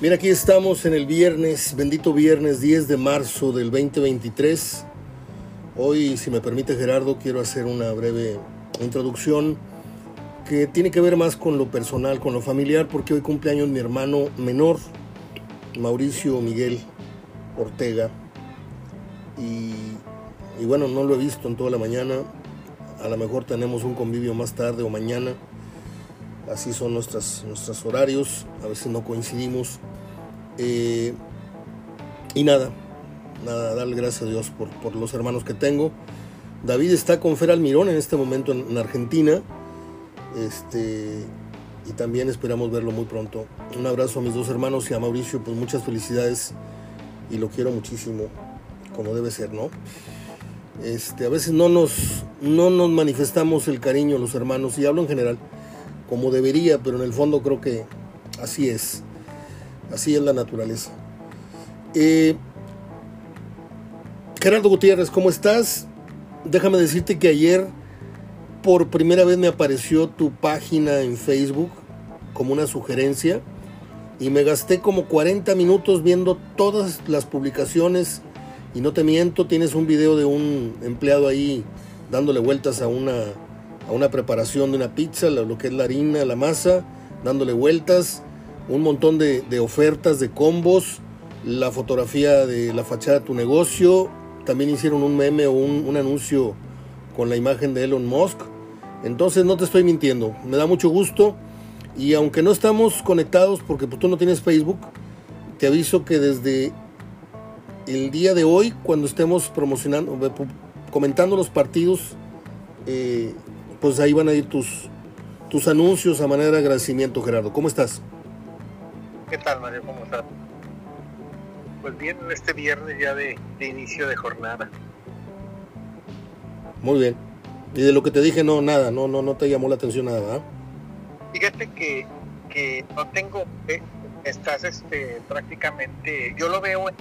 Bien, aquí estamos en el viernes, bendito viernes 10 de marzo del 2023. Hoy, si me permite Gerardo, quiero hacer una breve introducción que tiene que ver más con lo personal, con lo familiar, porque hoy cumpleaños mi hermano menor, Mauricio Miguel Ortega. Y, y bueno, no lo he visto en toda la mañana. A lo mejor tenemos un convivio más tarde o mañana así son nuestros horarios, a veces no coincidimos. Eh, y nada, nada, darle gracias a Dios por, por, los hermanos que tengo. David está con Fer Almirón en este momento en, en, Argentina. Este, y también esperamos verlo muy pronto. Un abrazo a mis dos hermanos y a Mauricio, pues muchas felicidades y lo quiero muchísimo, como debe ser, ¿no? Este, a veces no nos, no nos manifestamos el cariño los hermanos, y hablo en general como debería, pero en el fondo creo que así es. Así es la naturaleza. Eh, Gerardo Gutiérrez, ¿cómo estás? Déjame decirte que ayer por primera vez me apareció tu página en Facebook como una sugerencia y me gasté como 40 minutos viendo todas las publicaciones y no te miento, tienes un video de un empleado ahí dándole vueltas a una a una preparación de una pizza, lo que es la harina, la masa, dándole vueltas, un montón de, ofertas, de combos, la fotografía de la fachada de tu negocio, también hicieron un meme o un, un anuncio con la imagen de Elon Musk. Entonces no te estoy mintiendo, me da mucho gusto y aunque no estamos conectados porque pues, tú no tienes Facebook, te aviso que desde el día de hoy, cuando estemos promocionando, comentando los partidos, eh, pues ahí van a ir tus, tus anuncios a manera de agradecimiento, Gerardo. ¿Cómo estás? ¿Qué tal, Mario? ¿Cómo estás? Pues bien, este viernes ya de, de, inicio de jornada. Muy bien. Y de lo que te dije, no, nada, no, no, no te llamó la atención nada, ¿verdad? Fíjate que, que no tengo, eh, estás este, prácticamente, yo lo veo en,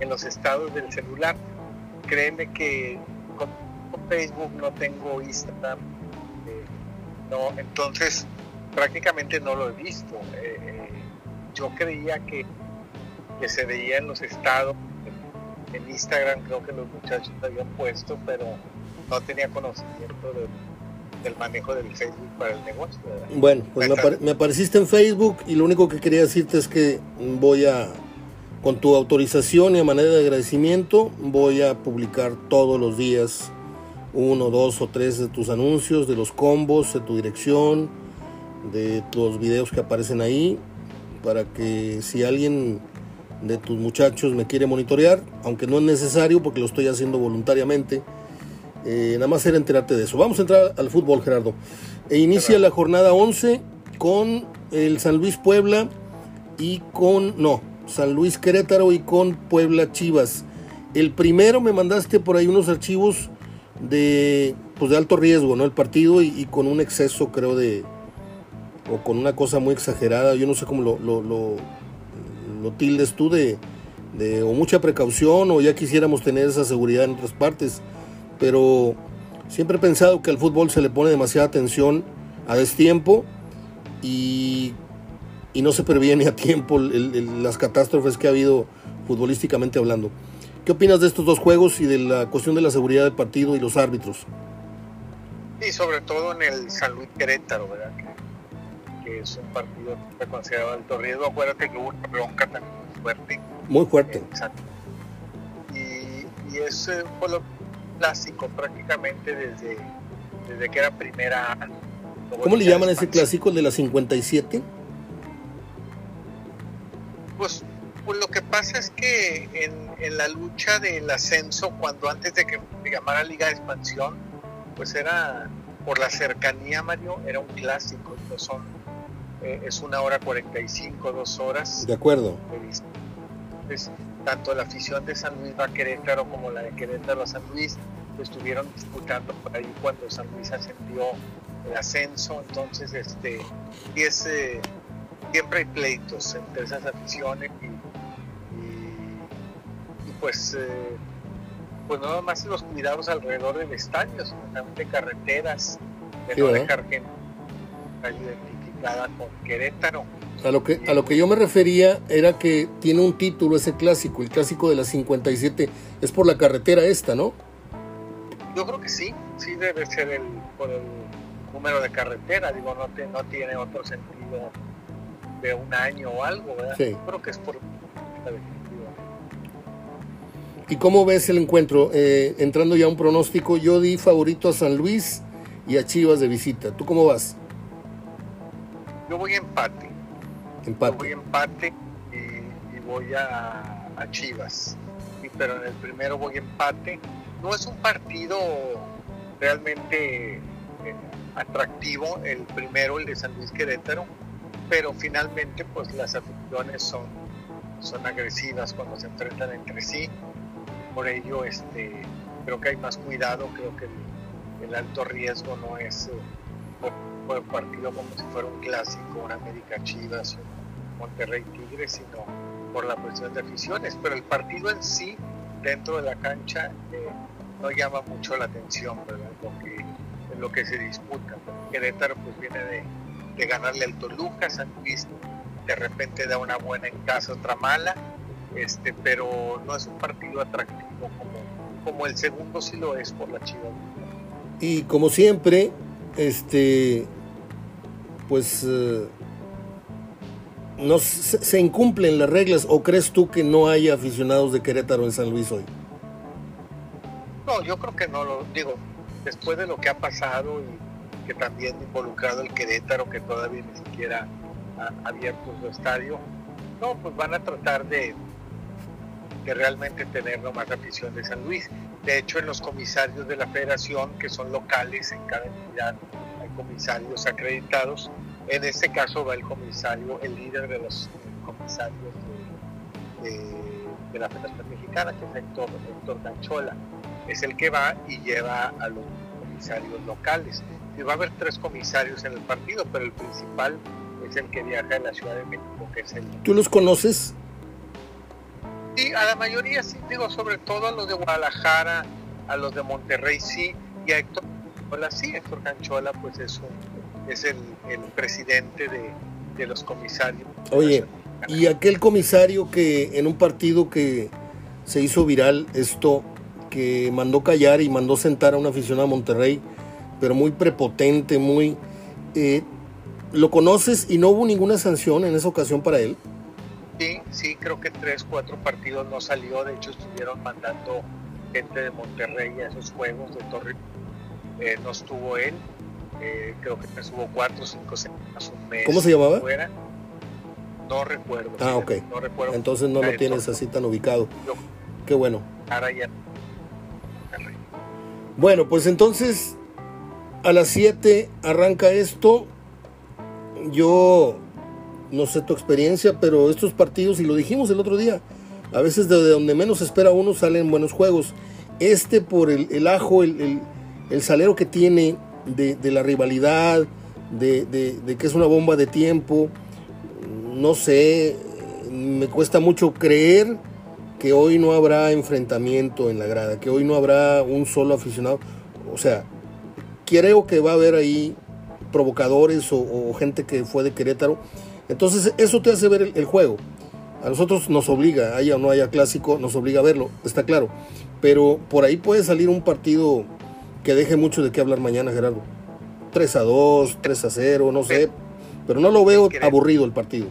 en los estados del celular. Créeme que con, con Facebook no tengo Instagram, no, entonces prácticamente no lo he visto. Eh, eh, yo creía que, que, se veía en los estados, en, Instagram creo que los muchachos habían puesto, pero no tenía conocimiento de, del manejo del Facebook para el negocio. Bueno, pues me, apare me, apareciste en Facebook y lo único que quería decirte es que voy a, con tu autorización y a manera de agradecimiento, voy a publicar todos los días uno, dos o tres de tus anuncios, de los combos, de tu dirección, de los videos que aparecen ahí, para que si alguien de tus muchachos me quiere monitorear, aunque no es necesario porque lo estoy haciendo voluntariamente, eh, nada más era enterarte de eso. Vamos a entrar al fútbol, Gerardo. E inicia la jornada 11 con el San Luis Puebla y con, no, San Luis Querétaro y con Puebla Chivas. El primero me mandaste por ahí unos archivos de, pues de alto riesgo, ¿no? El partido y, y, con un exceso, creo, de, o con una cosa muy exagerada, yo no sé cómo lo, lo, lo, lo tildes tú, de, o mucha precaución, o ya quisiéramos tener esa seguridad en otras partes, pero siempre he pensado que al fútbol se le pone demasiada atención a destiempo y, y no se previene a tiempo las catástrofes que ha habido futbolísticamente hablando. ¿Qué opinas de estos dos juegos y de la cuestión de la seguridad del partido y los árbitros? Sí, sobre todo en el San Luis Querétaro, ¿verdad? Que, es un partido que se considera alto riesgo. Acuérdate que hubo una bronca también muy fuerte. Muy fuerte. Exacto. Y, y es un pueblo clásico prácticamente desde, desde que era primera. ¿Cómo le llaman ese clásico, el de la 57? Pues pues lo que pasa es que en, en, la lucha del ascenso, cuando antes de que se llamara Liga de Expansión, pues era por la cercanía, Mario, era un clásico. Entonces son, eh, es una hora 45, dos horas. De acuerdo. Entonces, tanto la afición de San Luis a Querétaro como la de Querétaro a San Luis estuvieron disputando por ahí cuando San Luis ascendió el ascenso. Entonces, este, y es, eh, siempre hay pleitos entre esas aficiones y pues, eh, pues no nada más los cuidados alrededor del estadio, sino también de carreteras, de sí, no dejar gente identificada con Querétaro. A lo, que, a lo que yo me refería era que tiene un título ese clásico, el clásico de la 57, es por la carretera esta, ¿no? Yo creo que sí, sí debe ser el, por el número de carretera, digo, no, no tiene otro sentido de un año o algo, ¿verdad? Sí. Creo que es por ¿Y cómo ves el encuentro? Eh, entrando ya a un pronóstico, yo di favorito a San Luis y a Chivas de visita. ¿Tú cómo vas? Yo voy a empate. Empate. Yo voy a empate y, voy a, Chivas. pero en el primero voy a empate. No es un partido realmente eh, atractivo, el primero, el de San Luis Querétaro, pero finalmente pues las aficiones son, son agresivas cuando se enfrentan entre sí. Por ello este, creo que hay más cuidado, creo que el, alto riesgo no es eh, el partido como si fuera un clásico, un América Chivas, un Monterrey Tigres, sino por la cuestión de aficiones. Pero el partido en sí, dentro de la cancha, eh, no llama mucho la atención, ¿verdad? Lo que, lo que se disputa. Querétaro pues viene de de ganarle al Toluca, San Luis de repente da una buena en casa, otra mala, este, pero no es un partido atractivo como, como el segundo sí lo es por la Chivas. Y como siempre, este, pues eh, no se, se, incumplen las reglas o crees tú que no hay aficionados de Querétaro en San Luis hoy? No, yo creo que no lo digo. Después de lo que ha pasado y que también involucrado el Querétaro, que todavía ni siquiera ha abierto su estadio. No, pues van a tratar de, de realmente tener más afición de San Luis. De hecho, en los comisarios de la federación, que son locales en cada entidad, hay comisarios acreditados. En este caso va el comisario, el líder de los comisarios de, la Federación Mexicana, que es Héctor, Héctor Ganchola. Es el que va y lleva a los comisarios locales va a haber tres comisarios en el partido, pero el principal es el que viaja en la Ciudad de México, que es el... ¿Tú los conoces? Sí, a la mayoría sí, digo, sobre todo a los de Guadalajara, a los de Monterrey sí, y a Héctor Canchola sí, Héctor Canchola pues es, es el, presidente de, de los comisarios. Oye, y aquel comisario que en un partido que se hizo viral esto, que mandó callar y mandó sentar a un aficionado a Monterrey, pero muy prepotente, muy... Eh, ¿Lo conoces y no hubo ninguna sanción en esa ocasión para él? Sí, creo que tres, cuatro partidos no salió, de hecho estuvieron mandando gente de Monterrey a esos juegos de Torre. Eh, no estuvo él, eh, creo que estuvo cuatro, cinco semanas, un mes. ¿Cómo se llamaba? No recuerdo. Ah, ok. No recuerdo. Entonces no lo tienes así tan ubicado. Qué bueno. Ahora ya. Bueno, pues entonces a las 7 arranca esto. Yo no sé tu experiencia, pero estos partidos, y lo dijimos el otro día, a veces de donde menos espera uno salen buenos juegos. Este por el, ajo, el, salero que tiene de, la rivalidad, de, de, que es una bomba de tiempo, no sé, me cuesta mucho creer que hoy no habrá enfrentamiento en la grada, que hoy no habrá un solo aficionado. O sea, creo que va a haber ahí provocadores o, gente que fue de Querétaro. Entonces eso te hace ver el, juego. A nosotros nos obliga, haya o no haya clásico, nos obliga a verlo, está claro. Pero por ahí puede salir un partido que deje mucho de qué hablar mañana, Gerardo. 3 a 2, 3 a 0, no sé. Pero no lo veo aburrido el partido.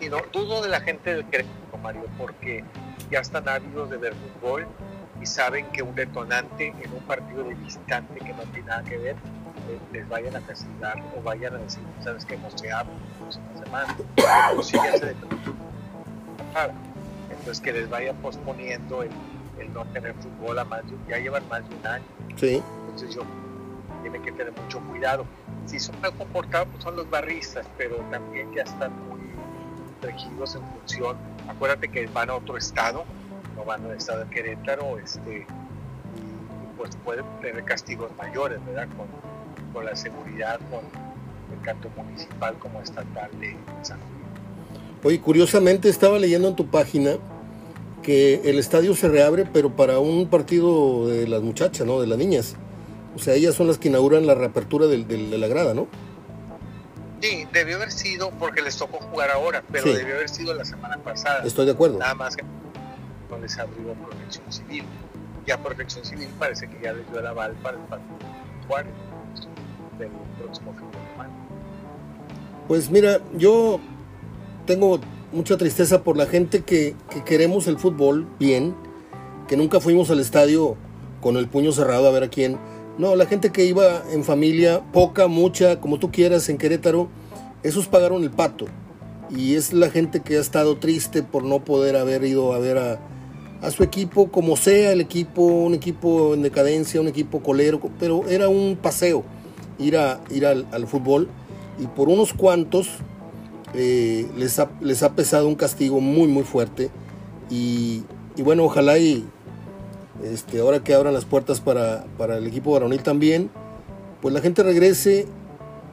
Y no dudo de la gente del Querétaro, Mario, porque ya están ávidos de ver fútbol y saben que un detonante en un partido de visitante que no tiene nada que ver les vayan a castigar o vayan a decir, sabes que no se habla la semana, entonces que les vaya posponiendo el, no tener fútbol a más de, ya llevan más de un año. Sí. Entonces yo tiene que tener mucho cuidado. Si son mal comportados, pues son los barristas, pero también ya están muy regidos en función. Acuérdate que van a otro estado, no van al estado de Querétaro, este, y, pues pueden tener castigos mayores, ¿verdad? Con, con la seguridad, con el canto municipal como estatal de San Luis. Oye, curiosamente estaba leyendo en tu página que el estadio se reabre, pero para un partido de las muchachas, ¿no? De las niñas. O sea, ellas son las que inauguran la reapertura de la grada, ¿no? Sí, debió haber sido, porque les tocó jugar ahora, pero debió haber sido la semana pasada. Estoy de acuerdo. Nada más que no les abrió protección civil. Ya protección civil parece que ya les dio el aval para el partido del próximo fin de semana. Pues mira, yo tengo mucha tristeza por la gente que, que queremos el fútbol bien, que nunca fuimos al estadio con el puño cerrado a ver a quién no, la gente que iba en familia, poca, mucha, como tú quieras, en Querétaro, esos pagaron el pato. Y es la gente que ha estado triste por no poder haber ido a ver a, su equipo, como sea el equipo, un equipo en decadencia, un equipo colero, pero era un paseo ir, a, ir al, fútbol. Y por unos cuantos eh, les, ha, les ha pesado un castigo muy, muy fuerte. Y, y bueno, ojalá y este, ahora que abran las puertas para, el equipo varonil también, pues la gente regrese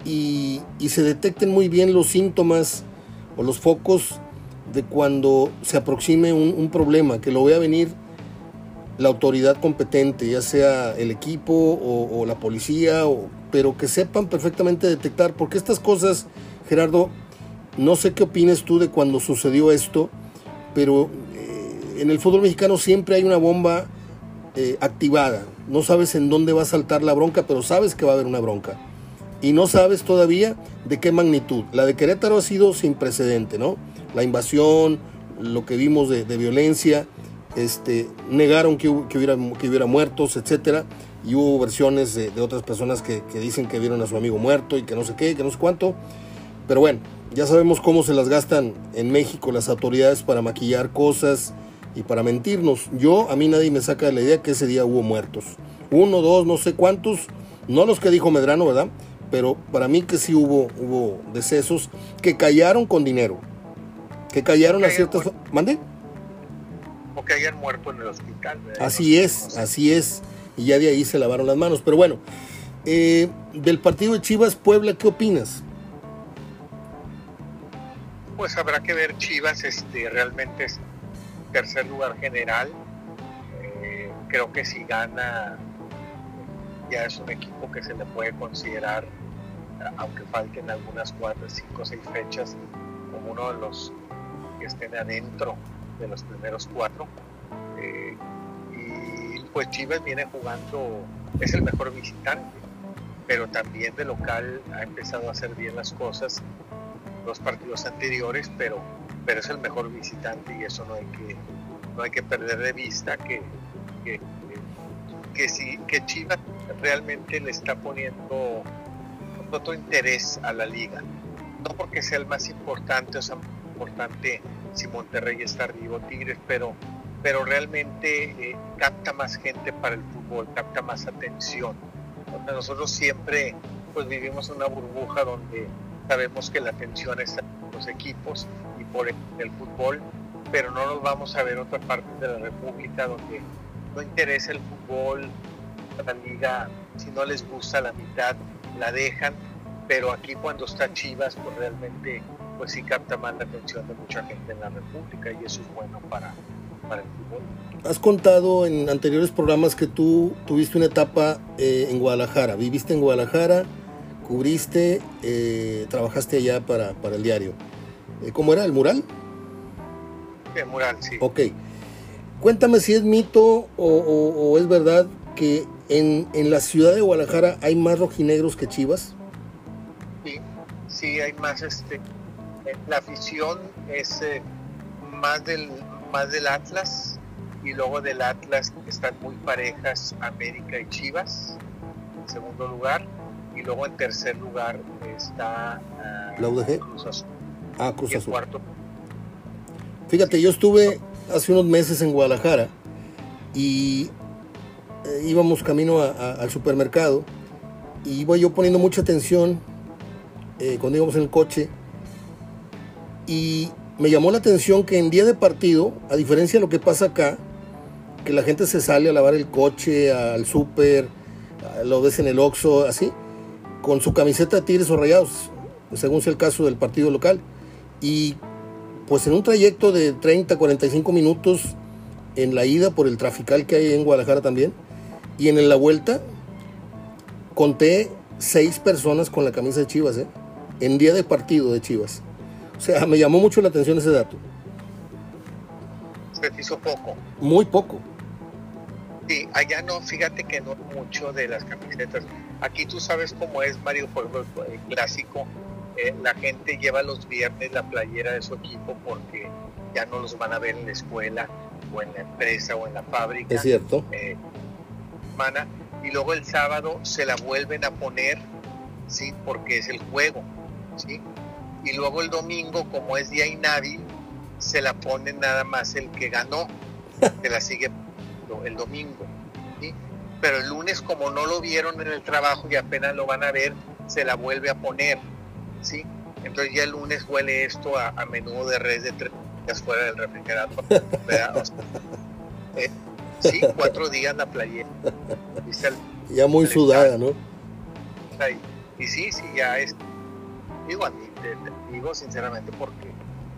y, se detecten muy bien los síntomas o los focos de cuando se aproxime un, problema, que lo vea venir la autoridad competente, ya sea el equipo o, la policía, pero que sepan perfectamente detectar, porque estas cosas, Gerardo, no sé qué opines tú de cuando sucedió esto, pero eh, en el fútbol mexicano siempre hay una bomba eh, activada. No sabes en dónde va a saltar la bronca, pero sabes que va a haber una bronca. Y no sabes todavía de qué magnitud. La de Querétaro ha sido sin precedente, ¿no? La invasión, lo que vimos de, violencia, este, negaron que, hubiera, que hubiera muertos, etcétera. Y hubo versiones de, otras personas que, que, dicen que vieron a su amigo muerto y que no sé qué, que no sé cuánto. Pero bueno, ya sabemos cómo se las gastan en México las autoridades para maquillar cosas, y para mentirnos. Yo, a mí nadie me saca de la idea que ese día hubo muertos. Uno, dos, no sé cuántos, no los que dijo Medrano, ¿verdad? Pero para mí que sí hubo, hubo decesos que callaron con dinero. Que callaron a ciertas... ¿Mande? O que hayan muerto en el hospital. Así es, así es. Y ya de ahí se lavaron las manos. Pero bueno, eh, del partido de Chivas Puebla, ¿qué opinas? Pues habrá que ver Chivas, este, realmente tercer lugar general. Eh, creo que si gana ya es un equipo que se le puede considerar, aunque falten algunas cuatro, cinco, seis fechas, como uno de los que estén adentro de los primeros cuatro. Eh, y pues Chivas viene jugando, es el mejor visitante, pero también de local ha empezado a hacer bien las cosas los partidos anteriores, pero pero es el mejor visitante y eso no hay que, no hay que perder de vista que, que, que, si, que Chivas realmente le está poniendo otro interés a la liga. No porque sea el más importante o sea importante si Monterrey está arriba Tigres, pero, pero realmente eh, capta más gente para el fútbol, capta más atención. nosotros siempre pues vivimos una burbuja donde sabemos que la atención está en los equipos por el, fútbol, pero no nos vamos a ver otra parte de la República donde no interesa el fútbol, la liga, si no les gusta la mitad, la dejan, pero aquí cuando está Chivas, pues realmente pues sí capta más la atención de mucha gente en la República y eso es bueno para, para el fútbol. Has contado en anteriores programas que tú tuviste una etapa eh, en Guadalajara, viviste en Guadalajara, cubriste, eh, trabajaste allá para, para el diario. Eh, ¿Cómo era? ¿El mural? El mural, sí. Ok. Cuéntame si es mito o, es verdad que en, la ciudad de Guadalajara hay más rojinegros que chivas. Sí, hay más. este eh, La afición es eh, más, del, más del Atlas y luego del Atlas están muy parejas América y Chivas en segundo lugar y luego en tercer lugar está uh, la UDG. Ah, Cruz Azul. Fíjate, yo estuve hace unos meses en Guadalajara y eh, íbamos camino al supermercado y iba yo poniendo mucha atención eh, cuando íbamos en el coche y me llamó la atención que en día de partido, a diferencia de lo que pasa acá, que la gente se sale a lavar el coche, al súper, lo ves en el Oxxo, así, con su camiseta de tigres o rayados, según sea el caso del partido local. Y pues en un trayecto de 30, 45 minutos en la ida por el trafical que hay en Guadalajara también, y en la vuelta conté seis personas con la camisa de Chivas, ¿eh? En día de partido de Chivas. O sea, me llamó mucho la atención ese dato. Se hizo poco. Muy poco. Sí, allá no, fíjate que no mucho de las camisetas. Aquí tú sabes cómo es, Mario, el clásico. Eh, la gente lleva los viernes la playera de su equipo porque ya no los van a ver en la escuela o en la empresa o en la fábrica. Es cierto. Eh, y luego el sábado se la vuelven a poner, ¿sí? Porque es el juego, ¿sí? Y luego el domingo, como es día inhábil, se la pone nada más el que ganó, se la sigue el domingo, ¿sí? Pero el lunes, como no lo vieron en el trabajo y apenas lo van a ver, se la vuelve a poner, ¿sí? Entonces ya el lunes huele esto a, menudo de res de tres días fuera del refrigerador, eh, sí, cuatro días la playera. ya muy sudada, ¿no? Y sí, sí, ya es. Digo, a mí, te, digo sinceramente porque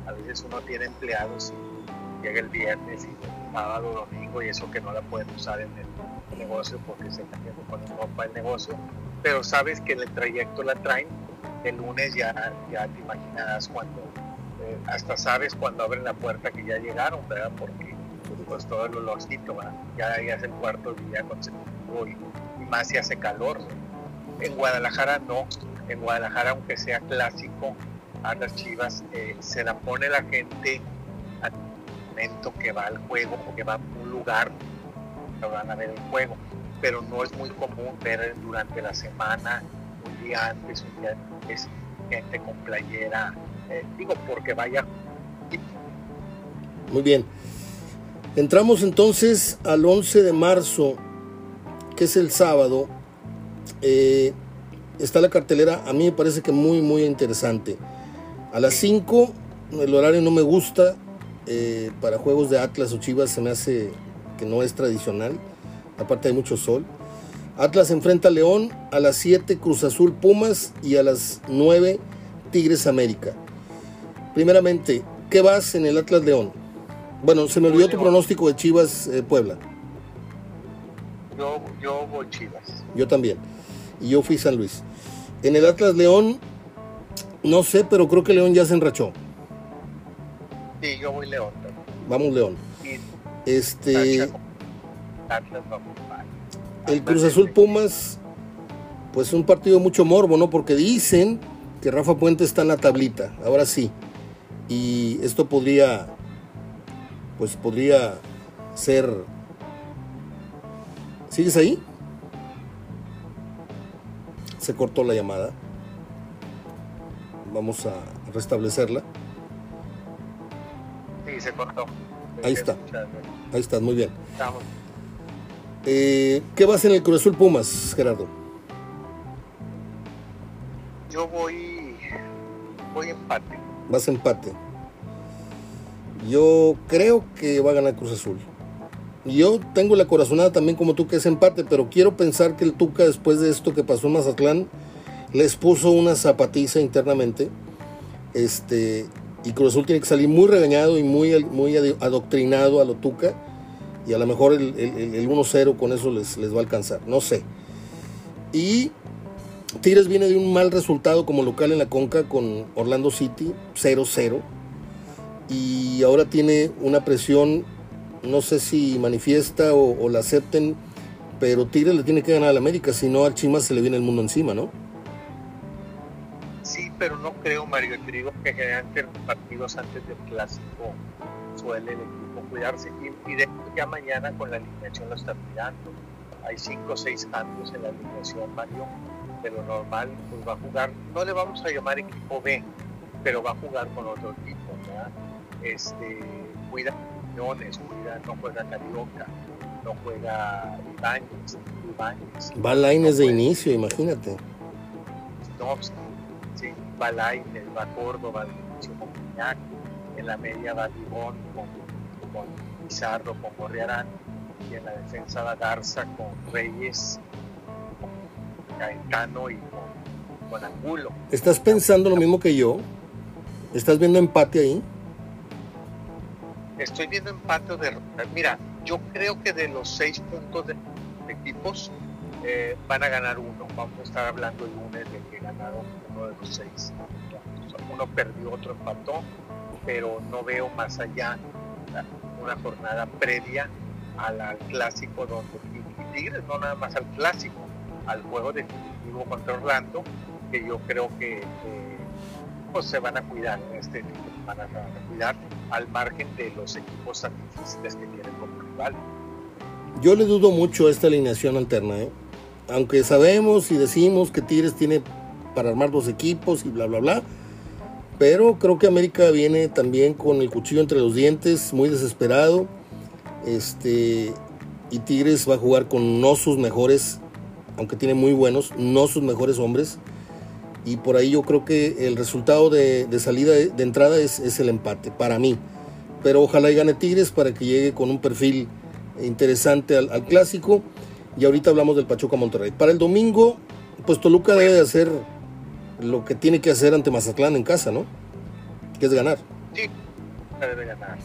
a veces uno tiene empleados y llega el viernes y sábado, domingo y eso que no la pueden usar en el negocio porque se está haciendo con ropa el negocio, pero sabes que en el trayecto la traen, el lunes ya, ya te imaginarás cuando, eh, hasta sabes cuando abren la puerta que ya llegaron, ¿verdad? Porque pues todo el olorcito, ya, ya es el cuarto día consecutivo y, y más si hace calor. En Guadalajara no, en Guadalajara aunque sea clásico, a las chivas eh, se la pone la gente al momento que va al juego o que va a un lugar, que van a ver el juego, pero no es muy común ver durante la semana, un día antes, un día después, gente con playera, eh, digo porque vaya. Muy bien. Entramos entonces al 11 de marzo, que es el sábado. Eh, está la cartelera, a mí me parece que muy, muy interesante. A las 5, el horario no me gusta. Eh, para juegos de Atlas o Chivas se me hace que no es tradicional. Aparte hay mucho sol. Atlas enfrenta a León. A las 7, Cruz Azul Pumas. Y a las 9, Tigres América. Primeramente, ¿qué vas en el Atlas León? Bueno, se me olvidó tu pronóstico de Chivas eh, Puebla. Yo, yo voy Chivas. Yo también. Y yo fui San Luis. En el Atlas León, no sé, pero creo que León ya se enrachó. Sí, yo voy León. Vamos León. este. el Cruz Azul Pumas, pues un partido mucho morbo, ¿no? Porque dicen que Rafa Puente está en la tablita, ahora sí. Y esto podría pues podría ser... ¿Sigues ahí? Se cortó la llamada. Vamos a restablecerla. Sí, se cortó. Ahí está. Ahí está, muy bien. Eh, ¿Qué vas en el Cruz Azul Pumas, Gerardo? Yo voy, voy empate. Vas empate. Yo creo que va a ganar Cruz Azul. Yo tengo la corazonada también como tú que es empate, pero quiero pensar que el Tuca después de esto que pasó en Mazatlán les puso una zapatiza internamente. Este, y Cruz tiene que salir muy regañado y muy, muy adoctrinado a lo Tuca. Y a lo mejor el, el, 1-0 con eso les, les va a alcanzar. No sé. Y Tigres viene de un mal resultado como local en la Conca con Orlando City, 0-0 y ahora tiene una presión, no sé si manifiesta o, la acepten, pero Tigres le tiene que ganar al América, si no al Chima se le viene el mundo encima, ¿no? Sí, pero no creo, Mario, te digo que generalmente los partidos antes del clásico suele el equipo cuidarse y, de hecho ya mañana con la alineación lo está mirando. Hay cinco o seis cambios en la alineación, Mario, pero normal, pues va a jugar, no le vamos a llamar equipo B, pero va a jugar con otro equipo, ¿verdad? este, cuida no juega Carioca, no juega Ibáñez, Ibáñez. Va Laines de inicio, imagínate. No, sí, va Laines, va Córdoba de inicio con Piñac, en la media va Libón con, con Pizarro, con Gorriarán, y en la defensa va Garza con Reyes, con Caetano y con, con Angulo. ¿Estás pensando lo mismo que yo? ¿Estás viendo empate ahí? Estoy viendo empate de Mira, yo creo que de los seis puntos de, equipos, eh, van a ganar uno. Vamos a estar hablando el lunes de que ganaron uno de los seis. Uno perdió, otro empató, pero no veo más allá una jornada previa al, clásico donde Tigres, no nada más al clásico, al juego definitivo contra Orlando, que yo creo que pues se van a cuidar este van a cuidar al margen de los equipos tan difíciles que tienen como rival. Yo le dudo mucho esta alineación alterna, ¿eh? aunque sabemos y decimos que Tigres tiene para armar dos equipos y bla, bla, bla. Pero creo que América viene también con el cuchillo entre los dientes, muy desesperado. Este, y Tigres va a jugar con no sus mejores, aunque tiene muy buenos, no sus mejores hombres. Y por ahí yo creo que el resultado de, salida, de entrada es, el empate, para mí. Pero ojalá y gane Tigres para que llegue con un perfil interesante al, al clásico y ahorita hablamos del Pachuca Monterrey. Para el domingo, pues Toluca debe de hacer lo que tiene que hacer ante Mazatlán en casa, ¿no? Que es ganar. Sí, debe ganar.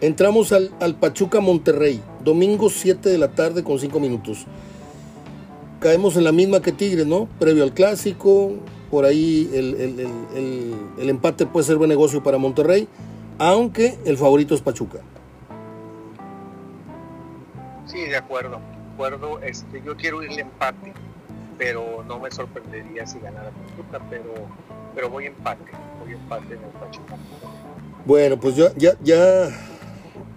Entramos al, Pachuca Monterrey, domingo 7 de la tarde con 5 minutos. Caemos en la misma que Tigres, ¿no? Previo al clásico, por ahí el, el empate puede ser buen negocio para Monterrey, aunque el favorito es Pachuca. Sí, de acuerdo este, yo quiero irle empate, pero no me sorprendería si ganara Pachuca, pero, pero voy empate, voy empate en el Pachuca. Bueno, pues ya, ya, ya,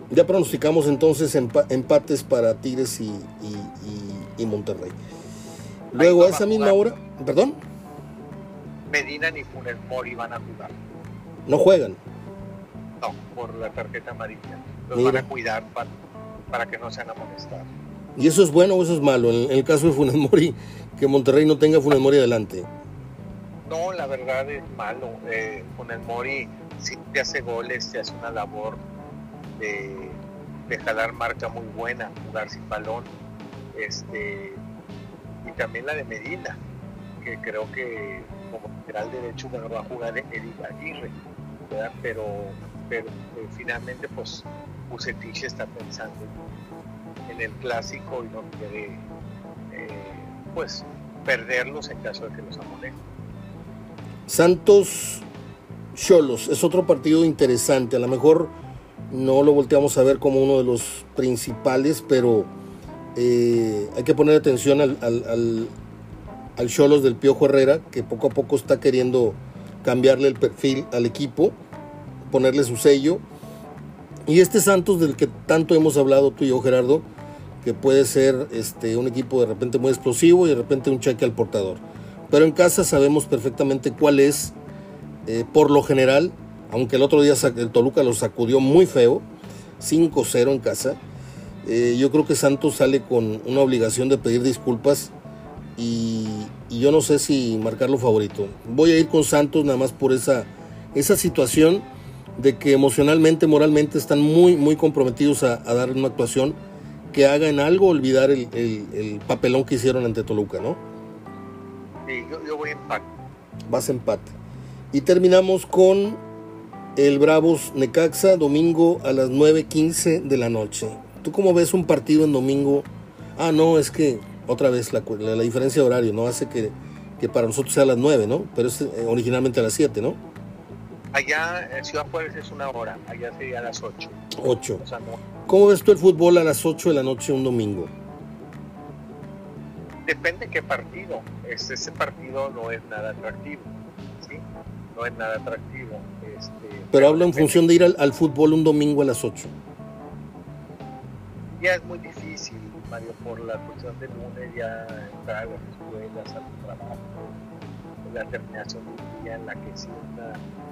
ya pronosticamos entonces empates para Tigres y, y, Monterrey. Luego a esa misma hora, perdón. Medina ni Funes Mori van a jugar. ¿No juegan? No, por la tarjeta amarilla. Los van a cuidar para, para que no sean amonestados. ¿Y eso es bueno o eso es malo? En, el caso de Funes Mori, que Monterrey no tenga Funes Mori adelante. No, la verdad es malo. Eh, Funes Mori sí te hace goles, te hace una labor de, jalar marca muy buena, jugar sin balón. Este, y también la de Medina, que creo que como lateral derecho va a jugar Eric Aguirre, pero, pero eh, finalmente pues Bucetich está pensando en el clásico y no quiere eh, pues perderlos en caso de que los amonesten. Santos Cholos es otro partido interesante, a lo mejor no lo volteamos a ver como uno de los principales, pero eh, hay que poner atención al, al, Cholos del Piojo Herrera, que poco a poco está queriendo cambiarle el perfil al equipo, ponerle su sello. Y este Santos del que tanto hemos hablado tú y yo, Gerardo, que puede ser este, un equipo de repente muy explosivo y de repente un cheque al portador. Pero en casa sabemos perfectamente cuál es, eh, por lo general, aunque el otro día el Toluca lo sacudió muy feo, 5-0 en casa, eh, yo creo que Santos sale con una obligación de pedir disculpas y, yo no sé si marcarlo favorito. Voy a ir con Santos nada más por esa, esa situación de que emocionalmente, moralmente están muy, muy comprometidos a, a dar una actuación que haga en algo olvidar el, papelón que hicieron ante Toluca, ¿no? Sí, yo, voy a empate. Vas a empate. Y terminamos con el Bravos Necaxa, domingo a las 9.15 de la noche. ¿Tú cómo ves un partido en domingo? Ah, no, es que otra vez la, la, diferencia de horario no hace que, que, para nosotros sea a las 9, ¿no? Pero es eh, originalmente a las 7, ¿no? Allá en Ciudad Juárez es una hora, allá sería a las 8. 8. ¿Cómo ves tú el fútbol a las 8 de la noche un domingo? Depende qué partido. ese partido no es nada atractivo. ¿sí? No es nada atractivo. Este, pero hablo en función de ir al, fútbol un domingo a las 8. Ya es muy difícil, Mario, por la cuestión del lunes ya entrar a las escuelas, al trabajo, la terminación del día en la que sí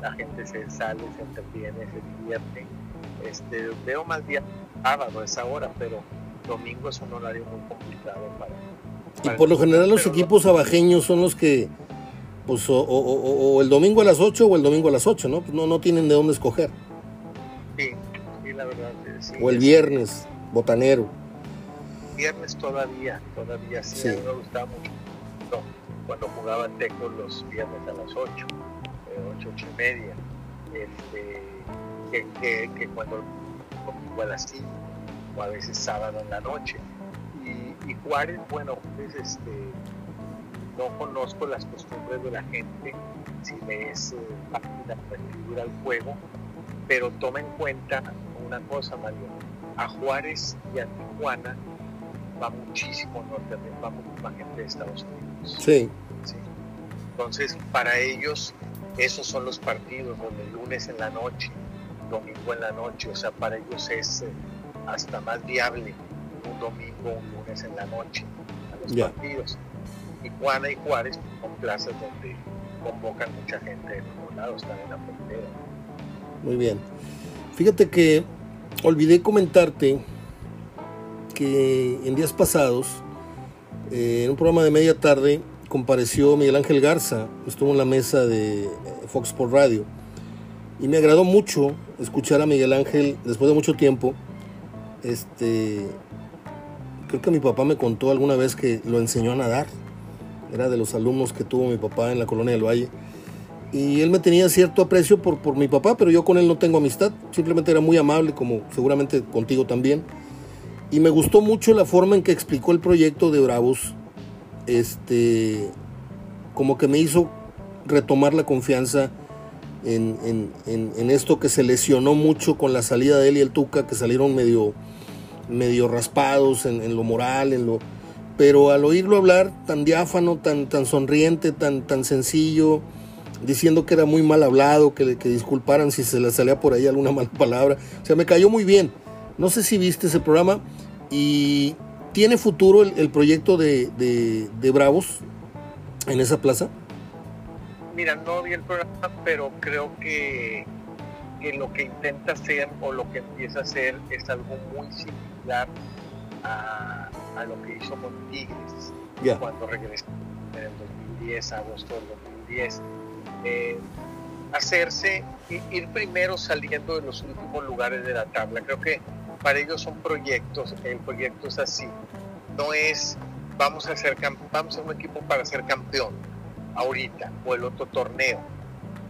la gente se sale, se entretiene, se divierte. Este, veo más bien sábado esa hora, pero domingo es un horario muy complicado para... y por lo general los equipos abajeños son los que, pues, o, el domingo a las 8 o el domingo a las 8, ¿no? Pues no, no tienen de dónde escoger. Sí, sí, la verdad. o el viernes, botanero. Viernes todavía, todavía sí, A mí me gustaba mucho cuando jugaba Teco los viernes a las 8, 8, 8 y media. Este, que, que, cuando a las 5 o a veces sábado en la noche. Y, Y Juárez, bueno, pues este, no conozco las costumbres de la gente, si le es fácil la al juego, pero toma en cuenta una cosa, Mario, a Juárez y a Tijuana va muchísimo norte, va mucha gente de Estados Unidos. Sí. Entonces, para ellos, esos son los partidos, donde lunes en la noche, domingo en la noche, o sea, para ellos es eh, hasta más viable un domingo, un lunes en la noche a los partidos. Tijuana y Juárez son plazas donde convocan mucha gente de todos lados, están en la frontera. Muy bien. Fíjate que olvidé comentarte que en días pasados, eh, en un programa de media tarde, compareció Miguel Ángel Garza, estuvo en la mesa de Fox por Radio, y me agradó mucho escuchar a Miguel Ángel después de mucho tiempo. Este, creo que mi papá me contó alguna vez que lo enseñó a nadar, era de los alumnos que tuvo mi papá en la colonia del Valle y él me tenía cierto aprecio por, por mi papá, pero yo con él no tengo amistad, simplemente era muy amable, como seguramente contigo también. Y me gustó mucho la forma en que explicó el proyecto de Bravos, este, como que me hizo retomar la confianza en, en, en, esto que se lesionó mucho con la salida de él y el Tuca, que salieron medio, medio raspados en, lo moral, en lo... Pero al oírlo hablar tan diáfano, tan, tan sonriente, tan, tan sencillo, diciendo que era muy mal hablado, que, que disculparan si se le salía por ahí alguna mala palabra. O sea, me cayó muy bien. No sé si viste ese programa y tiene futuro el, proyecto de, de, Bravos en esa plaza. Mira, no vi el programa, pero creo que, que lo que intenta hacer o lo que empieza a hacer es algo muy similar a, a lo que hizo con Tigres cuando regresó en el 2010, agosto del 2010 eh, hacerse, ir primero saliendo de los últimos lugares de la tabla. Creo que para ellos son proyectos, el proyecto es así, no es vamos a ser vamos a un equipo para ser campeón ahorita o el otro torneo,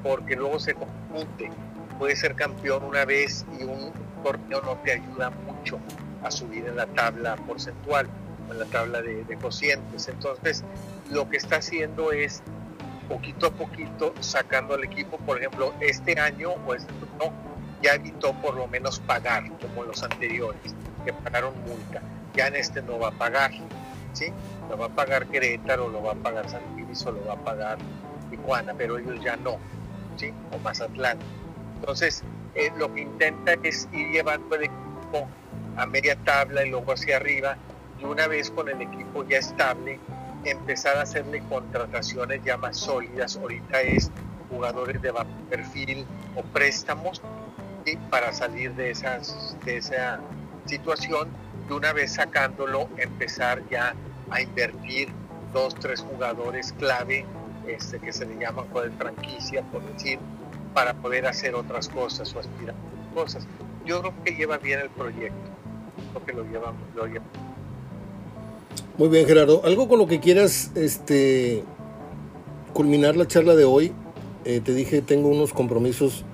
porque luego se confunde, puede ser campeón una vez y un torneo no te ayuda mucho a subir en la tabla porcentual en la tabla de, de cocientes. Entonces, lo que está haciendo es poquito a poquito sacando al equipo, por ejemplo, este año o este no, ya evitó por lo menos pagar, como los anteriores, que pagaron multa. Ya en este no va a pagar, ¿sí? Lo va a pagar Querétaro, lo va a pagar San Luis o lo va a pagar Tijuana, pero ellos ya no, ¿sí? O Mazatlán. Entonces, eh, lo que intenta es ir llevando el equipo a media tabla y luego hacia arriba, y una vez con el equipo ya estable, empezar a hacerle contrataciones ya más sólidas. Ahorita es jugadores de perfil o préstamos para salir de, esas, de esa situación y una vez sacándolo empezar ya a invertir dos, tres jugadores clave este, que se le llaman de franquicia, por decir, para poder hacer otras cosas o aspirar a cosas. Yo creo que lleva bien el proyecto, porque lo lleva, lo lleva muy bien, Gerardo. ¿Algo con lo que quieras este, culminar la charla de hoy? Eh, te dije, tengo unos compromisos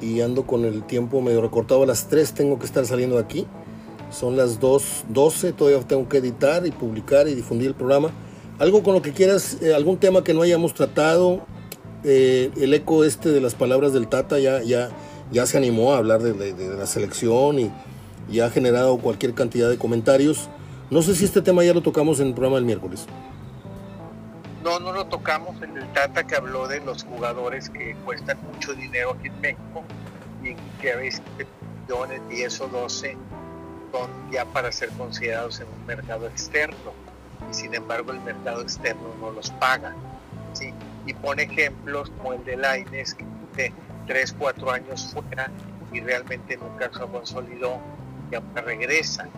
y ando con el tiempo medio recortado. A las 3 tengo que estar saliendo de aquí. Son las 2.12, todavía tengo que editar y publicar y difundir el programa. Algo con lo que quieras, eh, algún tema que no hayamos tratado. Eh, el eco este de las palabras del Tata ya, ya, ya se animó a hablar de, la selección y, y ha generado cualquier cantidad de comentarios. No sé si este tema ya lo tocamos en el programa del miércoles. No, no lo tocamos en el Tata que habló de los jugadores que cuestan mucho dinero aquí en México y que a veces millones, 10 o 12 son ya para ser considerados en un mercado externo y sin embargo el mercado externo no los paga. ¿sí? Y pone ejemplos como el de Laines que de 3, 4 años fuera y realmente nunca se consolidó y ahora regresa.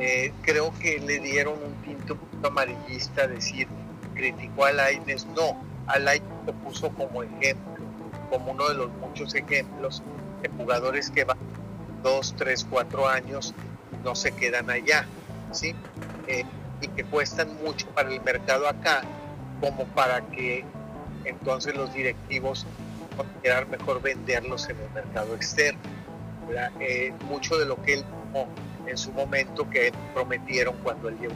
Eh, creo que le dieron un tinto amarillista, decir, criticó a Laines, no, a Laines lo puso como ejemplo, como uno de los muchos ejemplos de jugadores que van dos, tres, cuatro años no se quedan allá, ¿sí? Eh, y que cuestan mucho para el mercado acá, como para que entonces los directivos considerar mejor venderlos en el mercado externo. Eh, mucho de lo que él en su momento que prometieron cuando él llegó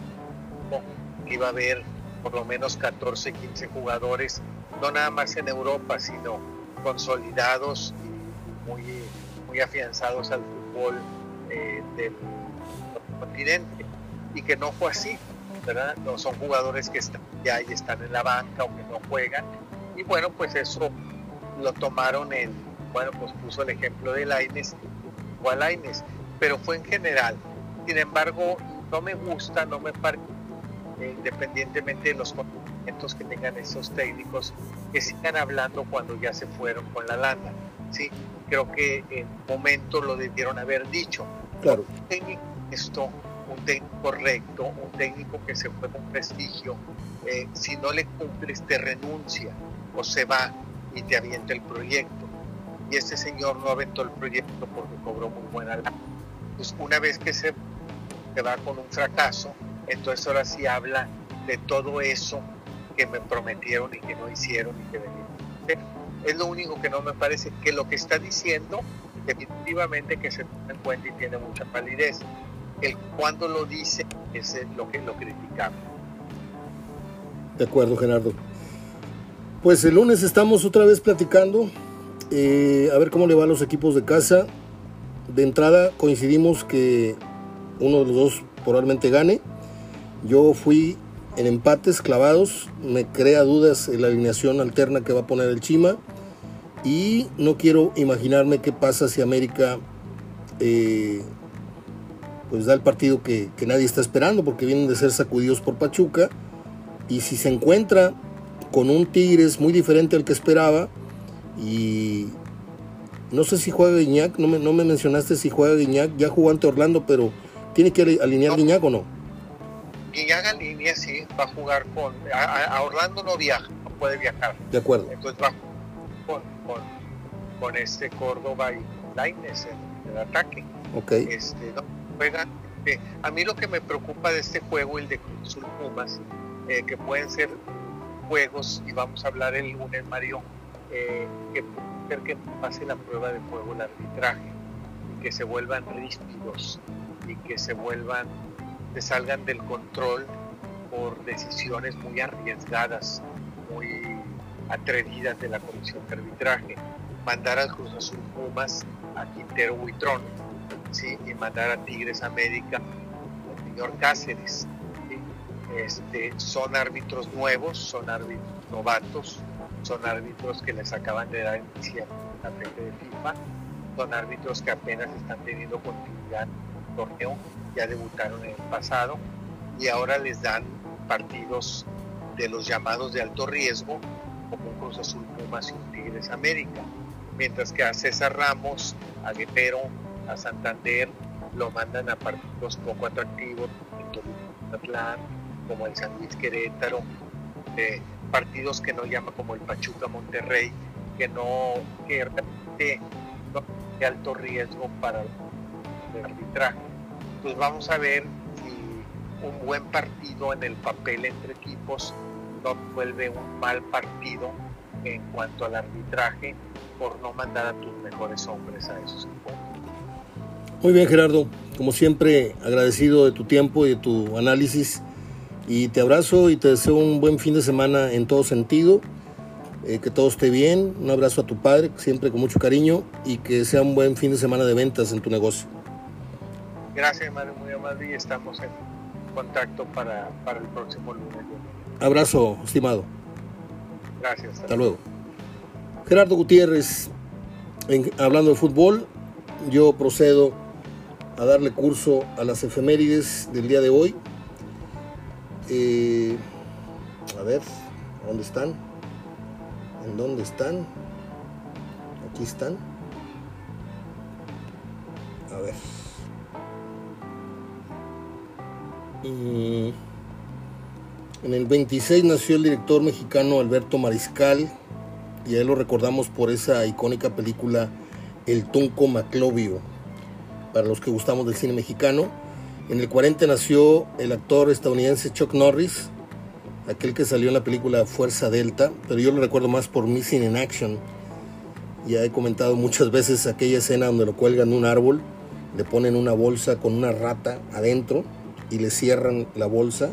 iba a haber por lo menos 14, 15 jugadores, no nada más en Europa, sino consolidados y muy, muy afianzados al fútbol eh, del continente. Y que no fue así, ¿verdad? No son jugadores que están ya y están en la banca o que no juegan. Y bueno, pues eso lo tomaron en, bueno, pues puso el ejemplo de Laines, o Laines, pero fue en general. Sin embargo, no me gusta, no me parece independientemente de los conocimientos que tengan esos técnicos, que sigan hablando cuando ya se fueron con la lana. ¿sí? Creo que en momento lo debieron haber dicho. Claro. Un técnico esto, un técnico correcto, un técnico que se fue con prestigio, eh, si no le cumples te renuncia o se va y te avienta el proyecto. Y este señor no aventó el proyecto porque cobró muy buena lana. Pues una vez que se, va con un fracaso, entonces ahora sí habla de todo eso que me prometieron y que no hicieron y que venían. Es lo único que no me parece que lo que está diciendo definitivamente que se toma en cuenta y tiene mucha validez. El cuando lo dice es lo que lo criticamos. De acuerdo, Gerardo. Pues el lunes estamos otra vez platicando, eh, a ver cómo le van los equipos de casa. De entrada coincidimos que uno de los dos probablemente gane. Yo fui en empates clavados, me crea dudas en la alineación alterna que va a poner el Chima y no quiero imaginarme qué pasa si América eh, pues da el partido que, que, nadie está esperando porque vienen de ser sacudidos por Pachuca y si se encuentra con un Tigres muy diferente al que esperaba y no sé si juega Guiñac, no me, no me mencionaste si juega Guiñac, ya jugó ante Orlando pero tiene que alinear Guiñac o no? haga línea sí va a jugar con. A, Orlando no viaja, no puede viajar. De acuerdo. Entonces va con, con, con este Córdoba y Laines en el ataque. Ok. Este, no, juegan. Eh, a mí lo que me preocupa de este juego, el de Cruz Pumas, eh, que pueden ser juegos, y vamos a hablar el lunes, Mario, eh, que ser que pase la prueba de juego el arbitraje, y que se vuelvan ríspidos, y que se vuelvan se salgan del control por decisiones muy arriesgadas, muy atrevidas de la Comisión de Arbitraje. Mandar al Cruz Azul Pumas, a Quintero Huitrón, ¿sí? y mandar a Tigres América al señor Cáceres. Este, son árbitros nuevos, son árbitros novatos, son árbitros que les acaban de dar inicio la frente de FIFA, son árbitros que apenas están teniendo continuidad en el torneo ya debutaron en el pasado y ahora les dan partidos de los llamados de alto riesgo, como un Cruz Azul Pumas y un Tigres América. Mientras que a César Ramos, a Guerrero, a Santander, lo mandan a partidos poco atractivos, como el San Luis Querétaro, partidos que no llama como el Pachuca Monterrey, que no, que realmente no de alto riesgo para el arbitraje. Pues vamos a ver si un buen partido en el papel entre equipos no vuelve un mal partido en cuanto al arbitraje por no mandar a tus mejores hombres a esos equipos. Muy bien Gerardo, como siempre agradecido de tu tiempo y de tu análisis y te abrazo y te deseo un buen fin de semana en todo sentido, eh, que todo esté bien, un abrazo a tu padre, siempre con mucho cariño y que sea un buen fin de semana de ventas en tu negocio. Gracias, hermano, muy amable y estamos en contacto para, para el próximo lunes. Abrazo, estimado. Gracias. Hasta, luego. Gerardo Gutiérrez, hablando de fútbol, yo procedo a darle curso a las efemérides del día de hoy. A ver, ¿dónde están? ¿En dónde están? Aquí están. A ver. en el 26 nació el director mexicano Alberto Mariscal y a él lo recordamos por esa icónica película El Tunco Maclovio, para los que gustamos del cine mexicano. En el 40 nació el actor estadounidense Chuck Norris, aquel que salió en la película Fuerza Delta, pero yo lo recuerdo más por Missing in Action. Ya he comentado muchas veces aquella escena donde lo cuelgan de un árbol le ponen una bolsa con una rata adentro y le cierran la bolsa.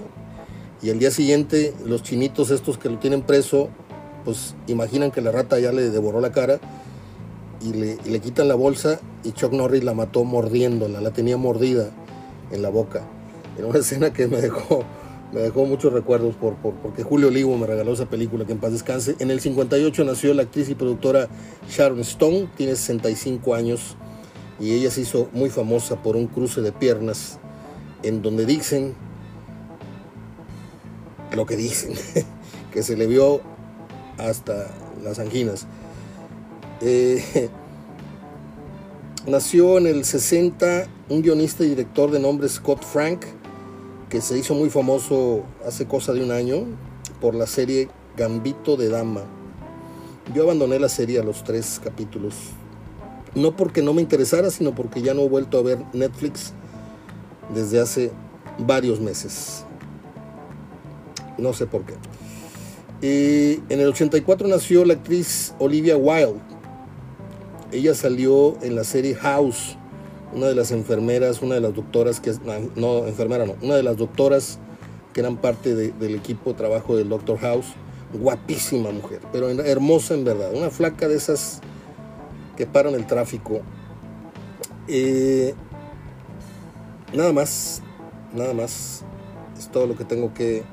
Y al día siguiente los chinitos estos que lo tienen preso, pues imaginan que la rata ya le devoró la cara y le, y le quitan la bolsa y Chuck Norris la mató mordiéndola, la tenía mordida en la boca. Era una escena que me dejó, me dejó muchos recuerdos por, por- porque Julio Olivo me regaló esa película, que en paz descanse. En el 58 nació la actriz y productora Sharon Stone, tiene 65 años y ella se hizo muy famosa por un cruce de piernas en donde dicen lo que dicen, que se le vio hasta las anginas. Eh, nació en el 60 un guionista y director de nombre Scott Frank, que se hizo muy famoso hace cosa de un año por la serie Gambito de Dama. Yo abandoné la serie a los tres capítulos. No porque no me interesara, sino porque ya no he vuelto a ver Netflix desde hace varios meses. No sé por qué. Eh, en el 84 nació la actriz Olivia Wilde. Ella salió en la serie House, una de las enfermeras, una de las doctoras que no, enfermera no, una de las doctoras que eran parte de- del equipo de trabajo del Doctor House. Guapísima mujer, pero hermosa en verdad, una flaca de esas que paran el tráfico. Eh, nada más, nada más. Es todo lo que tengo que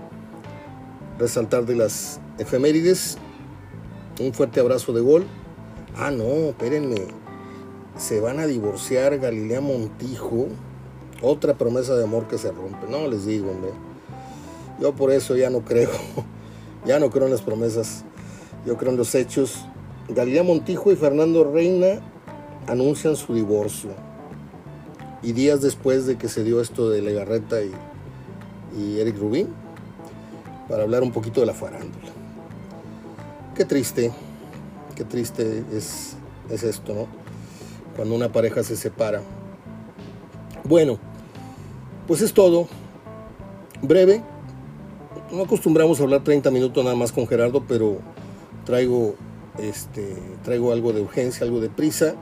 resaltar de las efemérides. Un fuerte abrazo de gol. Ah, no, espérenme. Se van a divorciar Galilea Montijo. Otra promesa de amor que se rompe. No les digo, hombre. Yo por eso ya no creo. Ya no creo en las promesas. Yo creo en los hechos. Galilea Montijo y Fernando Reina anuncian su divorcio. Y días después de que se dio esto de Legarreta y, y Eric Rubin, para hablar un poquito de la farándula. Qué triste, qué triste es, es esto, ¿no? Cuando una pareja se separa. Bueno, pues es todo. Breve. No acostumbramos a hablar 30 minutos nada más con Gerardo, pero traigo, este, traigo algo de urgencia, algo de prisa.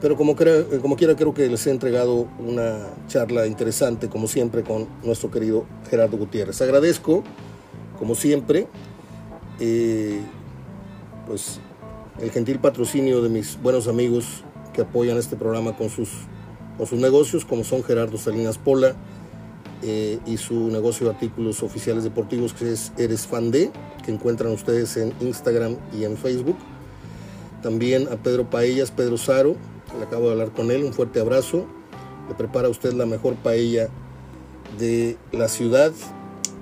Pero como, crea- como quiera, creo que les he entregado una charla interesante, como siempre, con nuestro querido Gerardo Gutiérrez. Agradezco, como siempre, eh, pues el gentil patrocinio de mis buenos amigos que apoyan este programa con sus, con sus negocios, como son Gerardo Salinas Pola eh, y su negocio de artículos oficiales deportivos, que es Eres Fan de, que encuentran ustedes en Instagram y en Facebook. También a Pedro Paellas, Pedro Saro, le acabo de hablar con él, un fuerte abrazo. Le prepara a usted la mejor paella de la ciudad.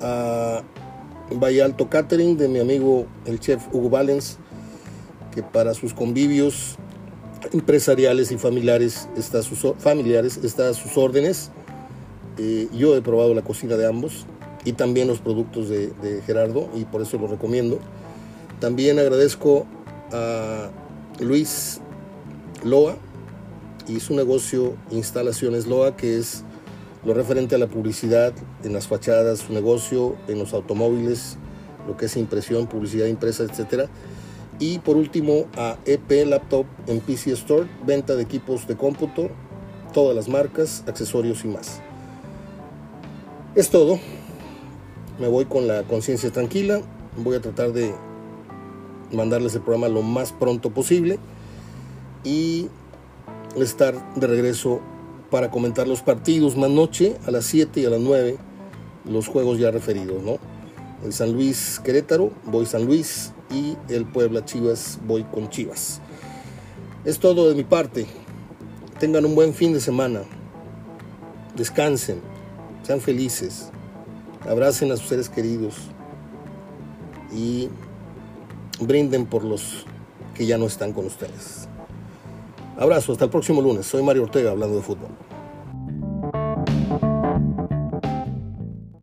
A Valle Alto Catering de mi amigo el chef Hugo Valens, para sus convivios empresariales y familiares está a sus, familiares está a sus órdenes. Eh, yo he probado la cocina de ambos y también los productos de, de Gerardo y por eso lo recomiendo. También agradezco a Luis Loa y su negocio Instalaciones Loa, que es lo referente a la publicidad en las fachadas, su negocio en los automóviles, lo que es impresión, publicidad impresa, etcétera. Y por último a EP Laptop en PC Store, venta de equipos de cómputo, todas las marcas, accesorios y más. Es todo. Me voy con la conciencia tranquila. Voy a tratar de mandarles el programa lo más pronto posible y estar de regreso para comentar los partidos más noche a las 7 y a las 9 los juegos ya referidos, ¿no? El San Luis Querétaro, voy San Luis y el Puebla Chivas, voy con Chivas. Es todo de mi parte. Tengan un buen fin de semana. Descansen, sean felices, abracen a sus seres queridos y brinden por los que ya no están con ustedes. Abrazo, hasta el próximo lunes. Soy Mario Ortega hablando de fútbol.